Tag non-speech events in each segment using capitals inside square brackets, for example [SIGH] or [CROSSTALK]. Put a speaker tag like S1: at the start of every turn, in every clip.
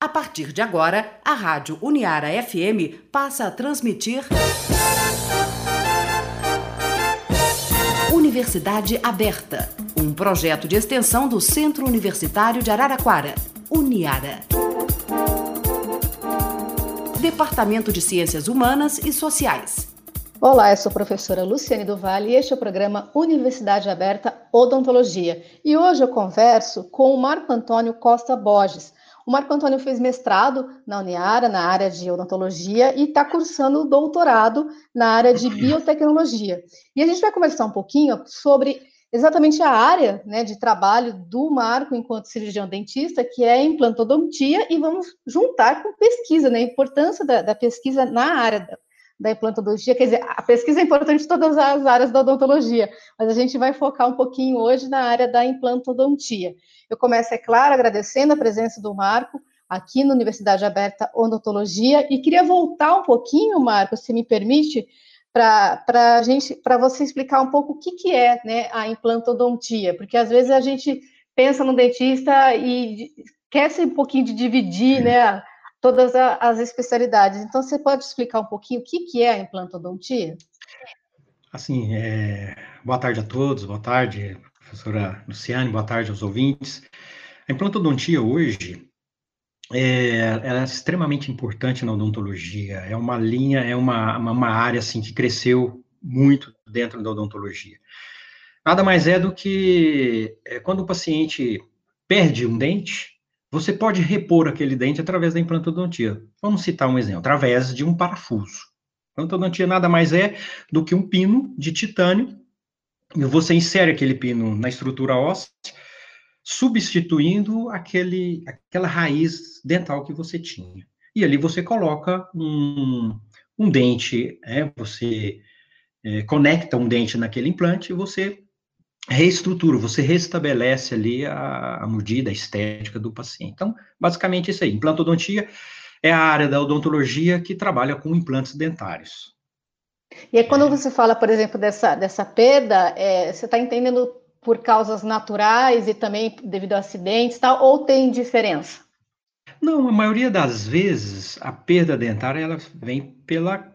S1: A partir de agora, a Rádio Uniara FM passa a transmitir. Universidade Aberta, um projeto de extensão do Centro Universitário de Araraquara, Uniara. Departamento de Ciências Humanas e Sociais.
S2: Olá, eu sou a professora Luciane Duval e este é o programa Universidade Aberta Odontologia. E hoje eu converso com o Marco Antônio Costa Borges, o Marco Antônio fez mestrado na Uniara, na área de odontologia, e está cursando doutorado na área de biotecnologia. E a gente vai conversar um pouquinho sobre exatamente a área né, de trabalho do Marco enquanto cirurgião dentista, que é implantodontia, e vamos juntar com pesquisa, né, a importância da, da pesquisa na área da, implantodontia, quer dizer, a pesquisa é importante em todas as áreas da odontologia, mas a gente vai focar um pouquinho hoje na área da implantodontia. Eu começo, é claro, agradecendo a presença do Marco aqui na Universidade Aberta Odontologia. E queria voltar um pouquinho, Marco, se me permite, para gente, para você explicar um pouco o que, que é né, a implantodontia, porque às vezes a gente pensa no dentista e quer ser um pouquinho de dividir, né, todas as especialidades. Então, você pode explicar um pouquinho o que, que é a implantodontia?
S3: Assim, é... boa tarde a todos, boa tarde, professora Luciane, boa tarde aos ouvintes. A implantodontia hoje é, é, extremamente importante na odontologia, é uma linha, é uma, uma, área, assim, que cresceu muito dentro da odontologia. Nada mais é do que é, quando o paciente perde um dente, você pode repor aquele dente através da implantodontia. Vamos citar um exemplo, através de um parafuso. Implantodontia nada mais é do que um pino de titânio, e você insere aquele pino na estrutura óssea, substituindo aquele, aquela raiz dental que você tinha. E ali você coloca um, um dente, é, você é, conecta um dente naquele implante e você reestrutura, você restabelece ali a, a medida, a estética do paciente. Então, basicamente isso aí. Implantodontia é a área da odontologia que trabalha com implantes dentários.
S2: E aí, quando é. você fala, por exemplo, dessa, dessa perda, é, você está entendendo por causas naturais e também devido a acidentes, tal, ou tem diferença?
S3: Não, a maioria das vezes a perda dentária ela vem pela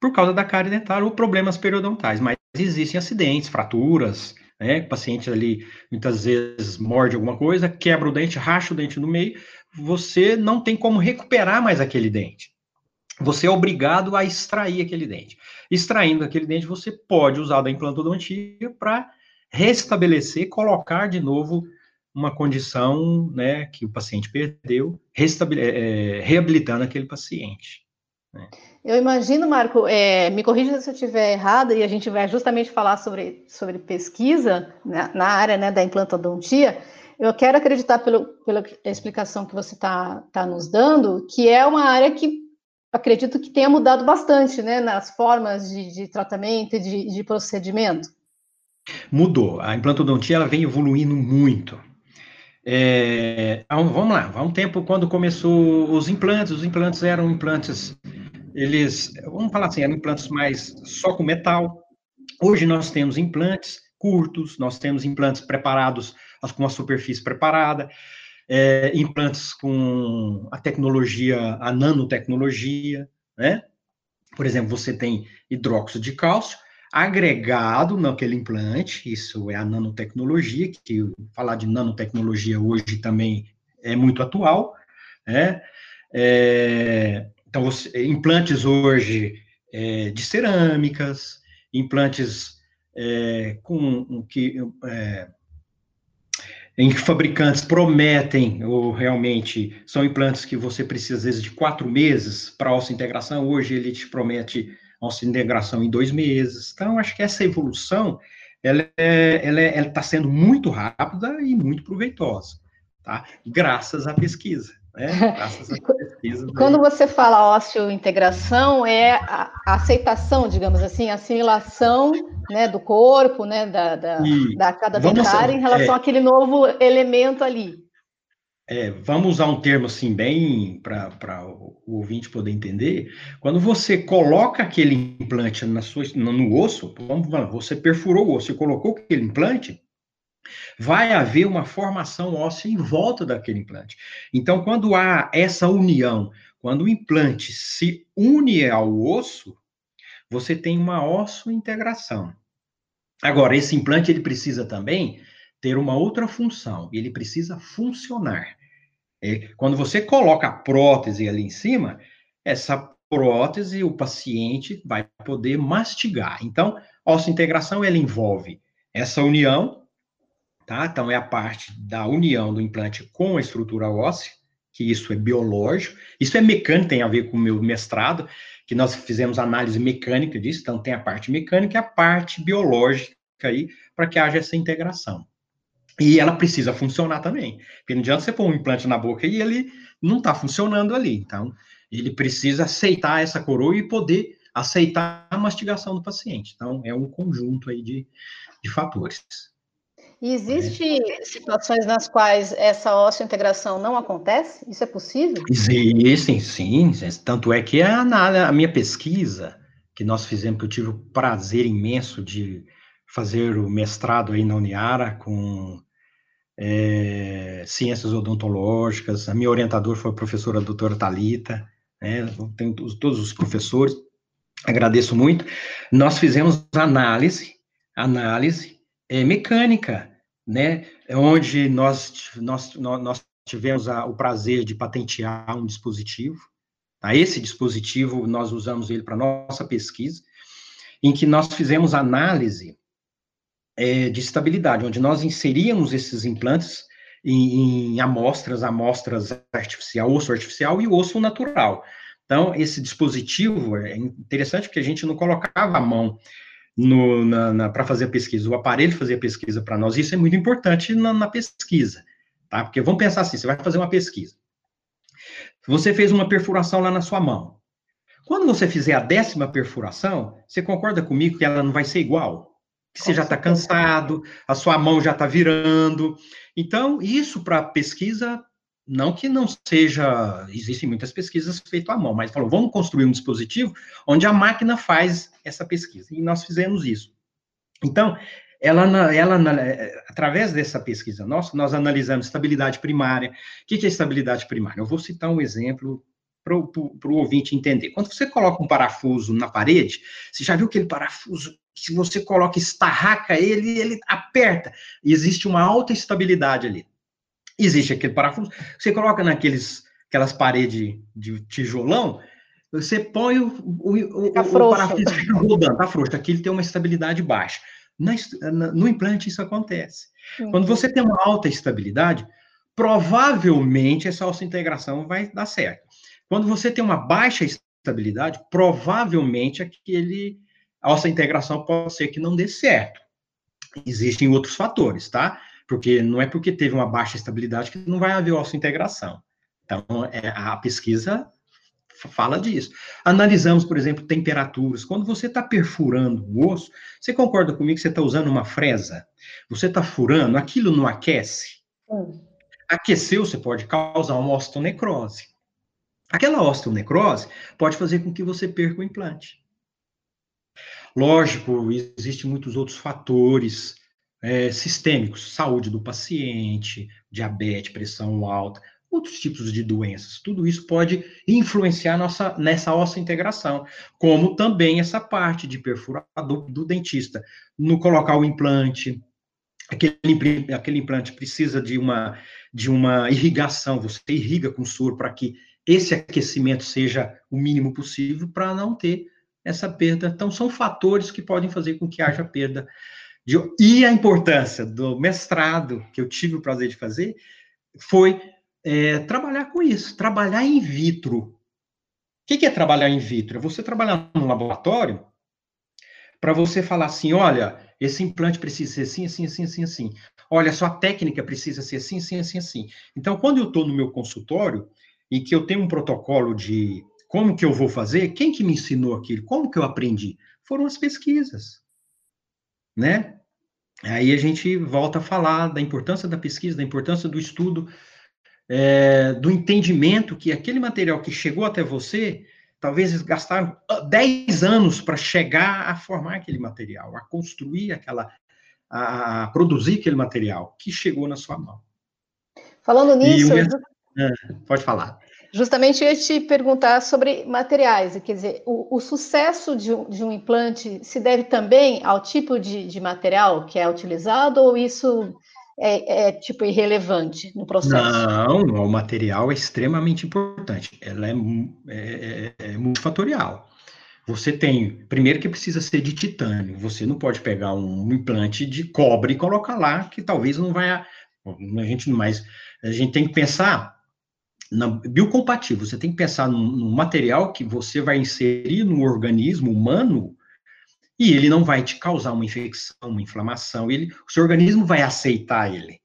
S3: por causa da cárie dentária ou problemas periodontais, mas existem acidentes, fraturas, né? O paciente ali muitas vezes morde alguma coisa, quebra o dente, racha o dente no meio, você não tem como recuperar mais aquele dente. Você é obrigado a extrair aquele dente. Extraindo aquele dente, você pode usar da implantodontia para restabelecer, colocar de novo uma condição né, que o paciente perdeu, é, reabilitando aquele paciente.
S2: Né? Eu imagino, Marco, é, me corrija se eu estiver errada, e a gente vai justamente falar sobre, sobre pesquisa né, na área né, da implantodontia. Eu quero acreditar, pelo, pela explicação que você está tá nos dando, que é uma área que acredito que tenha mudado bastante né, nas formas de, de tratamento e de, de procedimento.
S3: Mudou. A implantodontia ela vem evoluindo muito. É, vamos lá, há um tempo, quando começou os implantes, os implantes eram implantes eles, vamos falar assim, eram implantes mais só com metal. Hoje nós temos implantes curtos, nós temos implantes preparados com a superfície preparada, é, implantes com a tecnologia, a nanotecnologia, né? Por exemplo, você tem hidróxido de cálcio agregado naquele implante, isso é a nanotecnologia, que falar de nanotecnologia hoje também é muito atual, né? É, então, implantes hoje é, de cerâmicas, implantes é, com que é, em que fabricantes prometem, ou realmente são implantes que você precisa, às vezes, de quatro meses para a integração, hoje ele te promete ossa integração em dois meses. Então, acho que essa evolução, ela está é, ela é, sendo muito rápida e muito proveitosa, tá? Graças à pesquisa. [LAUGHS] Né?
S2: Quando você fala ósseo-integração, é a, aceitação, digamos assim, a assimilação né, do corpo, né, da, da, da cada dentária em relação é, àquele novo elemento ali.
S3: É, vamos usar um termo assim, bem para o ouvinte poder entender. Quando você coloca aquele implante na sua, no, no osso, vamos, você perfurou o osso e colocou aquele implante, vai haver uma formação óssea em volta daquele implante. Então, quando há essa união, quando o implante se une ao osso, você tem uma osso-integração. Agora, esse implante ele precisa também ter uma outra função, ele precisa funcionar. É, quando você coloca a prótese ali em cima, essa prótese o paciente vai poder mastigar. Então, osso-integração ela envolve essa união tá? Então, é a parte da união do implante com a estrutura óssea, que isso é biológico, isso é mecânico, tem a ver com o meu mestrado, que nós fizemos análise mecânica disso, então tem a parte mecânica e a parte biológica aí, para que haja essa integração. E ela precisa funcionar também, porque não adianta você pôr um implante na boca e ele não está funcionando ali, então ele precisa aceitar essa coroa e poder aceitar a mastigação do paciente. Então, é um conjunto aí de, de fatores.
S2: E existe situações nas quais essa osteointegração não acontece? Isso é possível?
S3: Existem, sim. Tanto é que a, a minha pesquisa que nós fizemos, que eu tive o prazer imenso de fazer o mestrado aí na Uniara com é, ciências odontológicas. A minha orientadora foi a professora doutora Talita, né? Tenho todos os professores, agradeço muito. Nós fizemos análise, análise é, mecânica né, é onde nós, nós, nós tivemos a, o prazer de patentear um dispositivo. Tá? Esse dispositivo, nós usamos ele para nossa pesquisa, em que nós fizemos análise é, de estabilidade, onde nós inseríamos esses implantes em, em amostras, amostras artificial, osso artificial e osso natural. Então, esse dispositivo é interessante porque a gente não colocava a mão para fazer a pesquisa. O aparelho fazia a pesquisa para nós, isso é muito importante na, na, pesquisa, tá? Porque vamos pensar assim, você vai fazer uma pesquisa. Você fez uma perfuração lá na sua mão. Quando você fizer a décima perfuração, você concorda comigo que ela não vai ser igual? Que você já está cansado, a sua mão já está virando. Então, isso para pesquisa não que não seja, existem muitas pesquisas feitas à mão, mas falou, vamos construir um dispositivo onde a máquina faz essa pesquisa. E nós fizemos isso. Então, ela, ela através dessa pesquisa nossa, nós analisamos estabilidade primária. O que é estabilidade primária? Eu vou citar um exemplo para o ouvinte entender. Quando você coloca um parafuso na parede, você já viu aquele parafuso se você coloca, estarraca ele, ele aperta, e existe uma alta estabilidade ali. Existe aquele parafuso, você coloca naqueles aquelas paredes de tijolão, você põe o, o, o, o parafuso fica rodando, tá frouxo, aqui ele tem uma estabilidade baixa. Na, no implante isso acontece. Uhum. Quando você tem uma alta estabilidade, provavelmente essa integração vai dar certo. Quando você tem uma baixa estabilidade, provavelmente aquele a integração pode ser que não dê certo. Existem outros fatores, tá? Porque não é porque teve uma baixa estabilidade que não vai haver osso-integração. Então, é, a pesquisa fala disso. Analisamos, por exemplo, temperaturas. Quando você está perfurando o osso, você concorda comigo que você está usando uma fresa? Você está furando, aquilo não aquece? Hum. Aqueceu, você pode causar uma osteonecrose. Aquela osteonecrose pode fazer com que você perca o implante. Lógico, existem muitos outros fatores é, sistêmicos, saúde do paciente, diabetes, pressão alta, outros tipos de doenças. Tudo isso pode influenciar nossa, nessa ossa integração, como também essa parte de perfurador do dentista, no colocar o implante. Aquele, aquele implante precisa de uma, de uma irrigação, você irriga com soro para que esse aquecimento seja o mínimo possível para não ter essa perda. Então, são fatores que podem fazer com que haja perda de, e a importância do mestrado que eu tive o prazer de fazer foi é, trabalhar com isso, trabalhar in vitro. O que, que é trabalhar in vitro? É você trabalhar no laboratório para você falar assim, olha, esse implante precisa ser assim, assim, assim, assim, assim. Olha, sua técnica precisa ser assim, assim, assim, assim. Então, quando eu estou no meu consultório e que eu tenho um protocolo de como que eu vou fazer, quem que me ensinou aquilo? Como que eu aprendi? Foram as pesquisas né? Aí a gente volta a falar da importância da pesquisa, da importância do estudo, é, do entendimento que aquele material que chegou até você, talvez gastaram 10 anos para chegar a formar aquele material, a construir aquela, a, produzir aquele material que chegou na sua mão.
S2: Falando nisso,
S3: é, pode falar.
S2: Justamente eu ia te perguntar sobre materiais, quer dizer, o, o sucesso de um, de um, implante se deve também ao tipo de, de material que é utilizado ou isso é, é, tipo irrelevante no processo?
S3: Não, o material é extremamente importante, ela é, é, é, é multifatorial. Você tem, primeiro que precisa ser de titânio, você não pode pegar um implante de cobre e colocar lá, que talvez não vai, a gente mais, a gente tem que pensar na biocompatível, você tem que pensar num, material que você vai inserir no organismo humano e ele não vai te causar uma infecção, uma inflamação, ele, o seu organismo vai aceitar ele.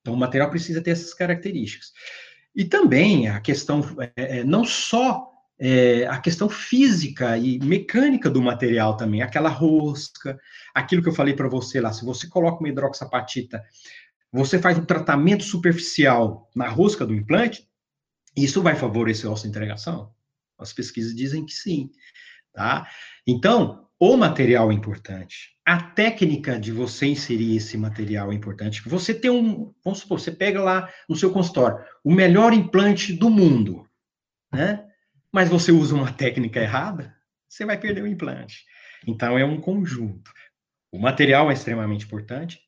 S3: Então, o material precisa ter essas características. E também a questão, é, é não só é, a questão física e mecânica do material também, aquela rosca, aquilo que eu falei para você lá, se você coloca uma hidroxapatita, você faz um tratamento superficial na rosca do implante, isso vai favorecer a ossa-integração? As pesquisas dizem que sim, tá? Então, o material é importante. A técnica de você inserir esse material é importante. Você tem um, vamos supor, você pega lá no seu consultório o melhor implante do mundo, né? Mas você usa uma técnica errada, você vai perder o implante. Então, é um conjunto. O material é extremamente importante.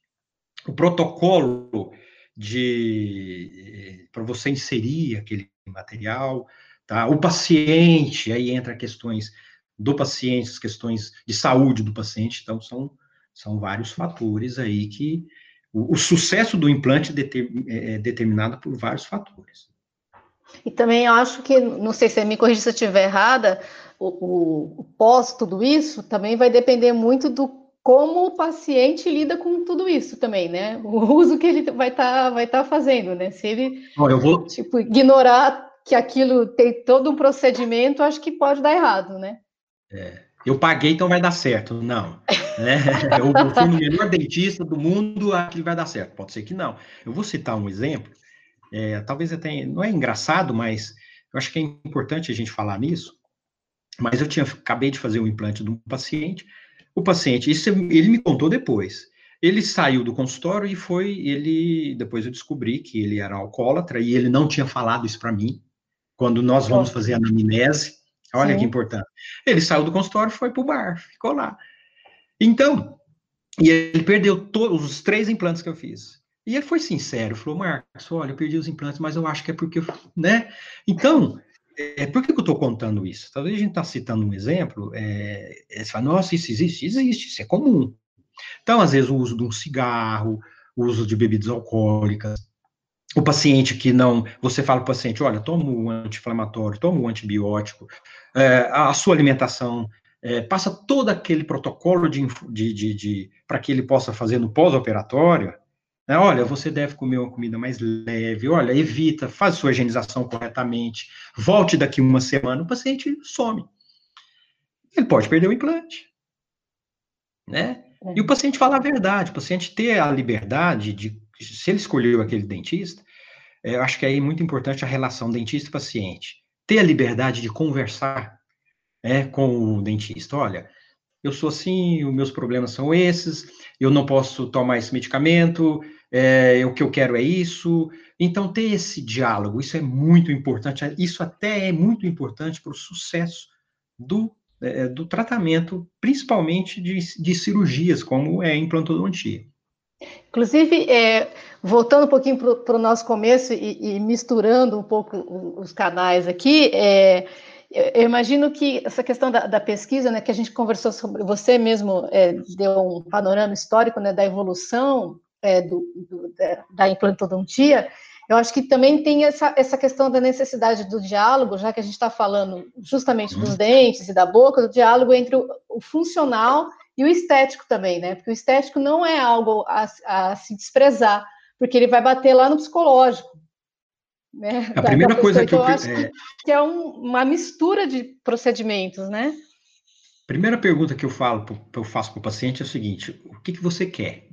S3: O protocolo de para você inserir aquele material, tá? O paciente, aí entra questões do paciente, as questões de saúde do paciente, então são, são vários fatores aí que o, o sucesso do implante é, é determinado por vários fatores.
S2: E também acho que, não sei se me corrija se eu estiver errada, o, o, o pós tudo isso também vai depender muito do como o paciente lida com tudo isso também, né? O uso que ele vai estar tá, vai tá fazendo, né? Se ele
S3: eu vou...
S2: tipo, ignorar que aquilo tem todo um procedimento, acho que pode dar errado, né?
S3: É. Eu paguei, então vai dar certo. Não. Né? [LAUGHS] Eu fui no melhor dentista do mundo, aquilo vai dar certo. Pode ser que não. Eu vou citar um exemplo. É, talvez até não é engraçado, mas eu acho que é importante a gente falar nisso. Mas eu tinha acabei de fazer um implante de um paciente o paciente, isso ele me contou depois. Ele saiu do consultório e foi, ele, depois eu descobri que ele era alcoólatra e ele não tinha falado isso para mim. Quando nós vamos fazer a anamnese, olha Sim. que importante. Ele saiu do consultório e foi para o bar, ficou lá. Então, e ele perdeu todos os três implantes que eu fiz. E ele foi sincero, falou, Marcos, olha, eu perdi os implantes, mas eu acho que é porque, né? Então, é, por que, que eu estou contando isso? Talvez a gente está citando um exemplo, é, é, você fala, nossa, isso existe? Existe, isso é comum. Então, às vezes, o uso de um cigarro, o uso de bebidas alcoólicas, o paciente que não, você fala para o paciente, olha, toma um anti-inflamatório, toma um antibiótico, é, a sua alimentação, é, passa todo aquele protocolo de, de, de, de para que ele possa fazer no pós-operatório, né? Olha, você deve comer uma comida mais leve, olha, evita, faz sua higienização corretamente, volte daqui uma semana, o paciente some. Ele pode perder o implante. Né? E o paciente fala a verdade, o paciente ter a liberdade de, se ele escolheu aquele dentista, é, eu acho que é muito importante a relação dentista-paciente. Ter a liberdade de conversar né, com o dentista. Olha, eu sou assim, os meus problemas são esses, eu não posso tomar esse medicamento, é, o que eu quero é isso. Então, ter esse diálogo, isso é muito importante, isso até é muito importante para o sucesso do, é, do tratamento, principalmente de, de cirurgias, como é a implantodontia.
S2: Inclusive, é, voltando um pouquinho para o nosso começo e, e, misturando um pouco os canais aqui, é, eu imagino que essa questão da, da, pesquisa, né, que a gente conversou sobre, você mesmo é, deu um panorama histórico né, da evolução é, do, do, da, da implantodontia, eu acho que também tem essa, essa questão da necessidade do diálogo, já que a gente está falando justamente dos uhum. dentes e da boca, do diálogo entre o, o, funcional e o estético também, né? Porque o estético não é algo a, a se desprezar, porque ele vai bater lá no psicológico. Né,
S3: a primeira coisa que eu,
S2: eu acho é... que é um, uma mistura de procedimentos, né?
S3: Primeira pergunta que eu falo, que eu faço para o paciente é o seguinte: o que, que você quer?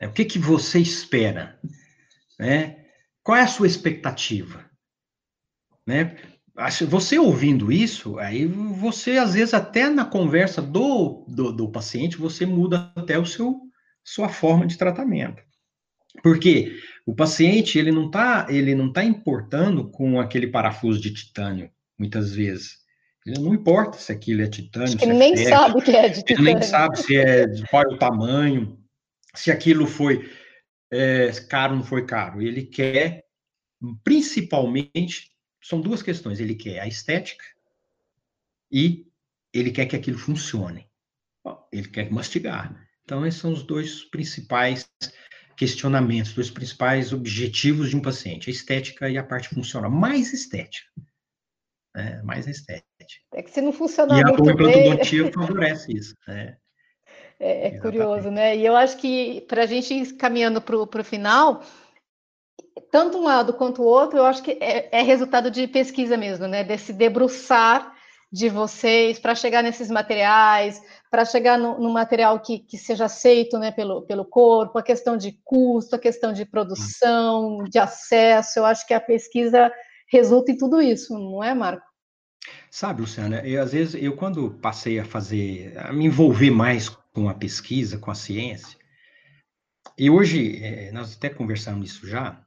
S3: É, o que, que você espera? Né? Qual é a sua expectativa? Né? Você ouvindo isso, aí você, às vezes, até na conversa do, do, do paciente, você muda até o seu, sua forma de tratamento. Porque o paciente ele não está ele não tá importando com aquele parafuso de titânio muitas vezes. Ele não importa se aquilo é titânio. Acho
S2: que
S3: ele
S2: é nem sabe o que é de titânio.
S3: Ele nem sabe se é qual é o tamanho, se aquilo foi é, caro ou não foi caro. Ele quer, principalmente, são duas questões. Ele quer a estética e ele quer que aquilo funcione. Ele quer mastigar. Então, esses são os dois principais questionamentos, dois principais objetivos de um paciente, a estética e a parte funcional. Mais estética. Né? Mais estética.
S2: É que se não funcionar
S3: e
S2: muito
S3: a bem... [LAUGHS] favorece isso. Né?
S2: É, é curioso, né? E eu acho que para a gente ir caminhando para o final, tanto um lado quanto o outro, eu acho que é, é resultado de pesquisa mesmo, né? Desse debruçar de vocês para chegar nesses materiais, para chegar no, no material que, que, seja aceito né, pelo, pelo corpo, a questão de custo, a questão de produção, de acesso, eu acho que a pesquisa resulta em tudo isso, não é, Marco?
S3: Sabe, Luciana, eu, às vezes eu quando passei a fazer, a me envolver mais com a pesquisa, com a ciência, e hoje, é, nós até conversamos isso já,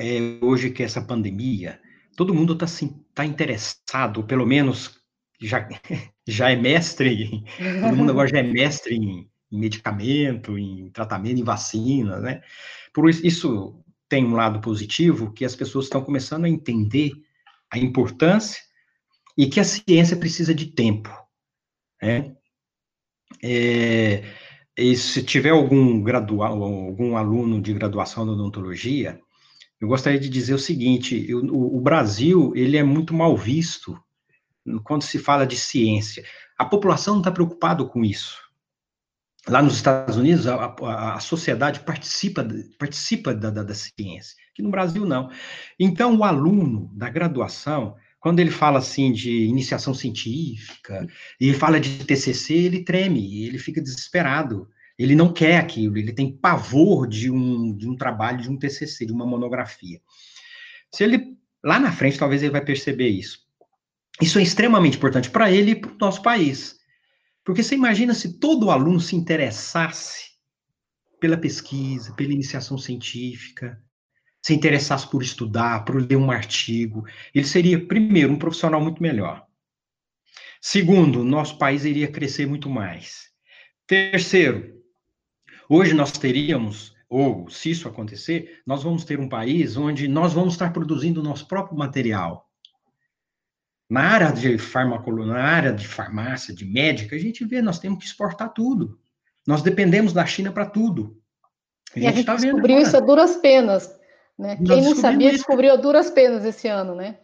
S3: é, hoje que essa pandemia, todo mundo está assim, tá interessado, pelo menos já, [LAUGHS] já é mestre, todo mundo agora já é mestre em, em medicamento, em tratamento, em vacina, né? Por isso, isso tem um lado positivo, que as pessoas estão começando a entender a importância e que a ciência precisa de tempo, né? É, e se tiver algum gradual, algum aluno de graduação da odontologia, eu gostaria de dizer o seguinte: eu, o, o, Brasil ele é muito mal visto quando se fala de ciência. A população não está preocupada com isso. Lá nos Estados Unidos, a, a, a sociedade participa, participa da, da, da ciência, que no Brasil não. Então, o aluno da graduação, quando ele fala assim de iniciação científica, e fala de TCC, ele treme, ele fica desesperado. Ele não quer aquilo, ele tem pavor de um, de um trabalho, de um TCC, de uma monografia. Se ele, lá na frente, talvez ele vai perceber isso. Isso é extremamente importante para ele e para o nosso país. Porque você imagina se todo aluno se interessasse pela pesquisa, pela iniciação científica, se interessasse por estudar, por ler um artigo, ele seria, primeiro, um profissional muito melhor. Segundo, nosso país iria crescer muito mais. Terceiro, hoje nós teríamos, ou se isso acontecer, nós vamos ter um país onde nós vamos estar produzindo o nosso próprio material. Na área de farmacologia, na área de farmácia, de médica, a gente vê, nós temos que exportar tudo. Nós dependemos da China para tudo.
S2: A e a gente tá descobriu isso a duras penas. Né? Quem não sabia isso. descobriu a duras penas esse ano, né?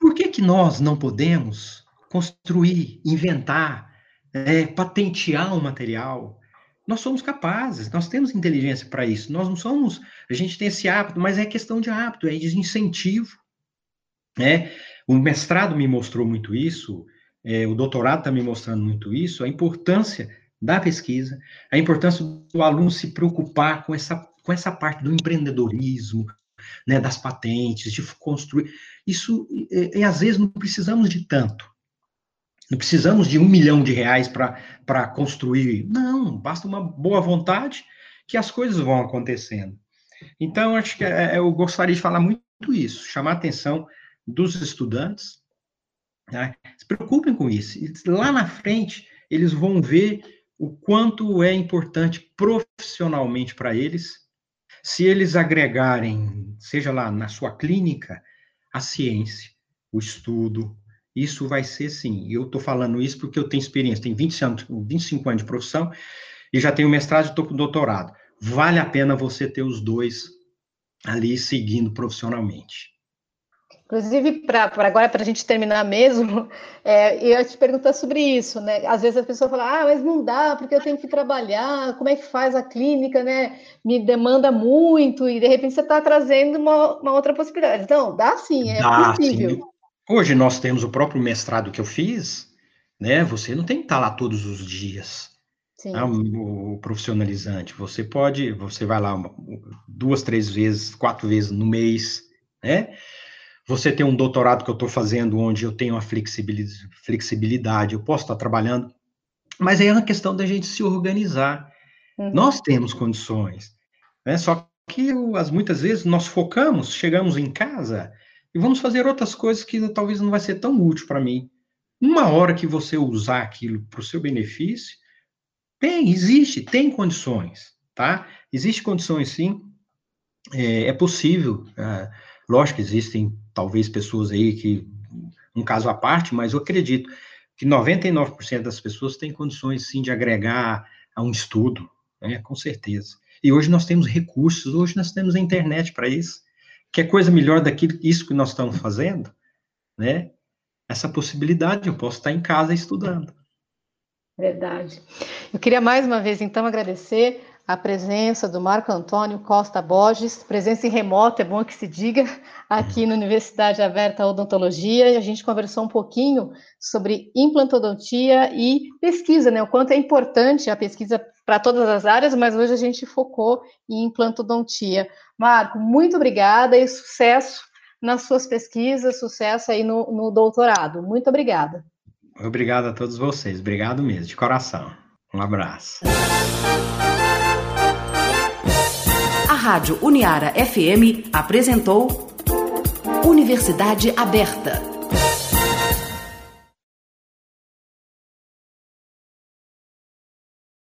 S3: Por que, que nós não podemos construir, inventar, é, patentear um material? Nós somos capazes, nós temos inteligência para isso. Nós não somos, a gente tem esse hábito, mas é questão de hábito, é de incentivo. Né? O mestrado me mostrou muito isso, é, o doutorado está me mostrando muito isso, a importância da pesquisa, a importância do aluno se preocupar com essa, com essa parte do empreendedorismo, né, das patentes, de construir. Isso, e, e às vezes não precisamos de tanto. Não precisamos de um milhão de reais para construir. Não, basta uma boa vontade que as coisas vão acontecendo. Então, acho que é, eu gostaria de falar muito isso, chamar a atenção dos estudantes, né? se preocupem com isso. Lá na frente, eles vão ver o quanto é importante profissionalmente para eles, se eles agregarem, seja lá na sua clínica, a ciência, o estudo. Isso vai ser sim. Eu estou falando isso porque eu tenho experiência, tenho 20 anos, 25 anos de profissão e já tenho mestrado e estou com doutorado. Vale a pena você ter os dois ali seguindo profissionalmente.
S2: Inclusive, para agora, para a gente terminar mesmo, [LAUGHS] é, eu ia te perguntar sobre isso, né? Às vezes a pessoa fala, ah, mas não dá, porque eu tenho que trabalhar, como é que faz a clínica, né? Me demanda muito, e de repente você está trazendo uma, uma, outra possibilidade. Então, dá sim, é dá, possível. Sim.
S3: Hoje nós temos o próprio mestrado que eu fiz, né? Você não tem que estar lá todos os dias. Né? O, o profissionalizante. Você pode, você vai lá uma, duas, três vezes, quatro vezes no mês, né? Você tem um doutorado que eu estou fazendo, onde eu tenho uma flexibilidade, eu posso estar trabalhando, mas aí é uma questão da gente se organizar. Uhum. Nós temos condições. Né? Só que as, muitas vezes nós focamos, chegamos em casa e vamos fazer outras coisas que talvez não vai ser tão útil para mim. Uma hora que você usar aquilo para o seu benefício, tem, existe, tem condições, tá? Existe condições sim, é, é possível. É, lógico que existem talvez pessoas aí que, um caso à parte, mas eu acredito que 99% das pessoas têm condições sim de agregar a um estudo, né? com certeza. E hoje nós temos recursos, hoje nós temos a internet para isso. Que é coisa melhor daquilo isso que nós estamos fazendo, né? Essa possibilidade, eu posso estar em casa estudando.
S2: Verdade. Eu queria mais uma vez, então, agradecer a presença do Marco Antônio Costa Borges, presença em remoto, é bom que se diga, aqui na Universidade Aberta Odontologia, e a gente conversou um pouquinho sobre implantodontia e pesquisa, né? O quanto é importante a pesquisa para todas as áreas, mas hoje a gente focou em implantodontia. Marco, muito obrigada e sucesso nas suas pesquisas, sucesso aí no, no doutorado. Muito obrigada.
S3: Obrigado a todos vocês, obrigado mesmo, de coração. Um abraço.
S1: A Rádio Uniara FM apresentou Universidade Aberta